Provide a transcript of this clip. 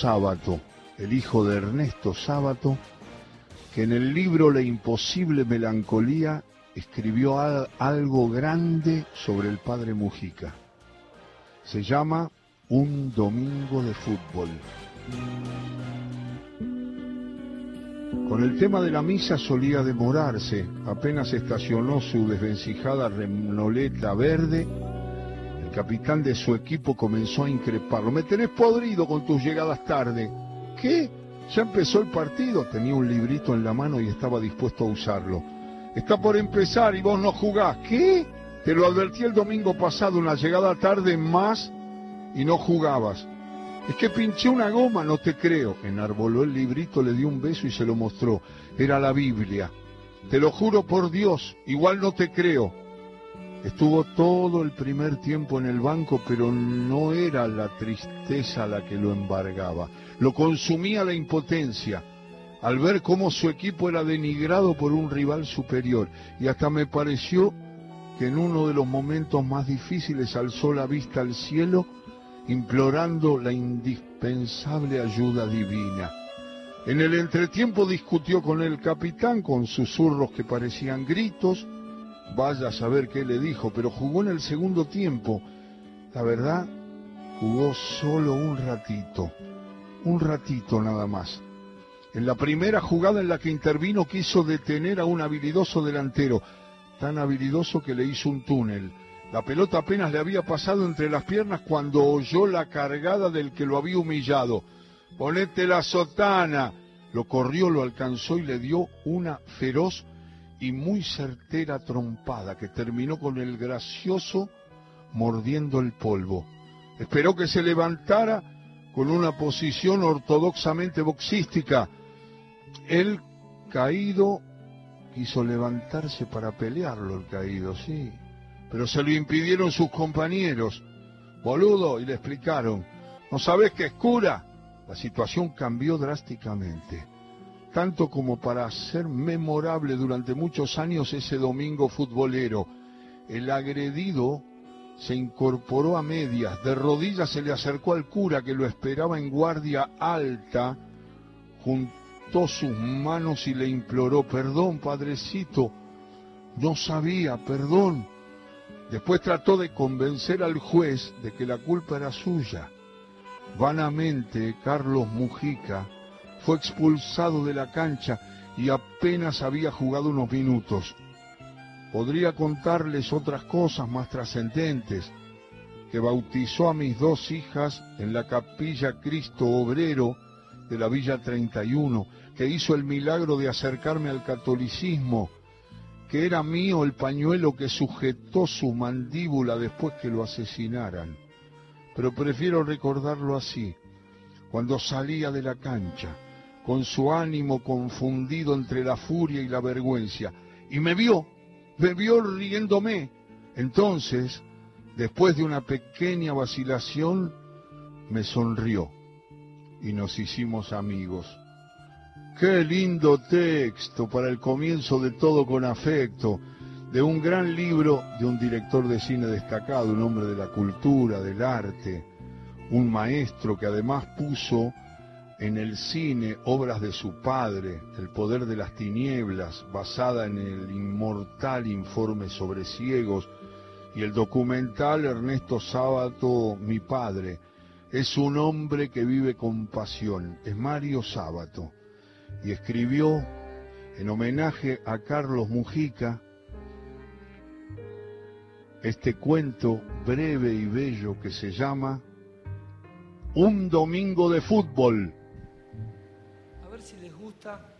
Sábato, el hijo de Ernesto Sábato, que en el libro La imposible melancolía escribió algo grande sobre el padre Mujica. Se llama Un domingo de fútbol. Con el tema de la misa solía demorarse. Apenas estacionó su desvencijada renoleta verde, capitán de su equipo comenzó a increparlo. Me tenés podrido con tus llegadas tarde. ¿Qué? Ya empezó el partido. Tenía un librito en la mano y estaba dispuesto a usarlo. Está por empezar y vos no jugás. ¿Qué? Te lo advertí el domingo pasado, una llegada tarde más y no jugabas. Es que pinché una goma, no te creo. Enarboló el librito, le dio un beso y se lo mostró. Era la Biblia. Te lo juro por Dios, igual no te creo. Estuvo todo el primer tiempo en el banco, pero no era la tristeza la que lo embargaba. Lo consumía la impotencia al ver cómo su equipo era denigrado por un rival superior. Y hasta me pareció que en uno de los momentos más difíciles alzó la vista al cielo implorando la indispensable ayuda divina. En el entretiempo discutió con el capitán con susurros que parecían gritos, vaya a saber qué le dijo, pero jugó en el segundo tiempo. La verdad, jugó solo un ratito, un ratito nada más. En la primera jugada en la que intervino quiso detener a un habilidoso delantero, tan habilidoso que le hizo un túnel la pelota apenas le había pasado entre las piernas cuando oyó la cargada del que lo había humillado. Ponete la sotana. Lo corrió, lo alcanzó y le dio una feroz y muy certera trompada que terminó con el gracioso mordiendo el polvo. Esperó que se levantara con una posición ortodoxamente boxística. Él caído quiso levantarse para pelearlo el caído, sí pero se lo impidieron sus compañeros. Boludo, y le explicaron, ¿no sabés que es cura? La situación cambió drásticamente, tanto como para ser memorable durante muchos años ese domingo futbolero. El agredido se incorporó a medias, de rodillas se le acercó al cura que lo esperaba en guardia alta, juntó sus manos y le imploró, perdón, padrecito, no sabía, perdón. Después trató de convencer al juez de que la culpa era suya. Vanamente, Carlos Mujica fue expulsado de la cancha y apenas había jugado unos minutos. Podría contarles otras cosas más trascendentes, que bautizó a mis dos hijas en la capilla Cristo Obrero de la Villa 31, que hizo el milagro de acercarme al catolicismo que era mío el pañuelo que sujetó su mandíbula después que lo asesinaran. Pero prefiero recordarlo así, cuando salía de la cancha, con su ánimo confundido entre la furia y la vergüenza, y me vio, me vio riéndome. Entonces, después de una pequeña vacilación, me sonrió y nos hicimos amigos. Qué lindo texto para el comienzo de todo con afecto, de un gran libro de un director de cine destacado, un hombre de la cultura, del arte, un maestro que además puso en el cine obras de su padre, El poder de las tinieblas, basada en el inmortal informe sobre ciegos, y el documental Ernesto Sábato, mi padre. Es un hombre que vive con pasión, es Mario Sábato y escribió en homenaje a Carlos Mujica este cuento breve y bello que se llama Un domingo de fútbol. A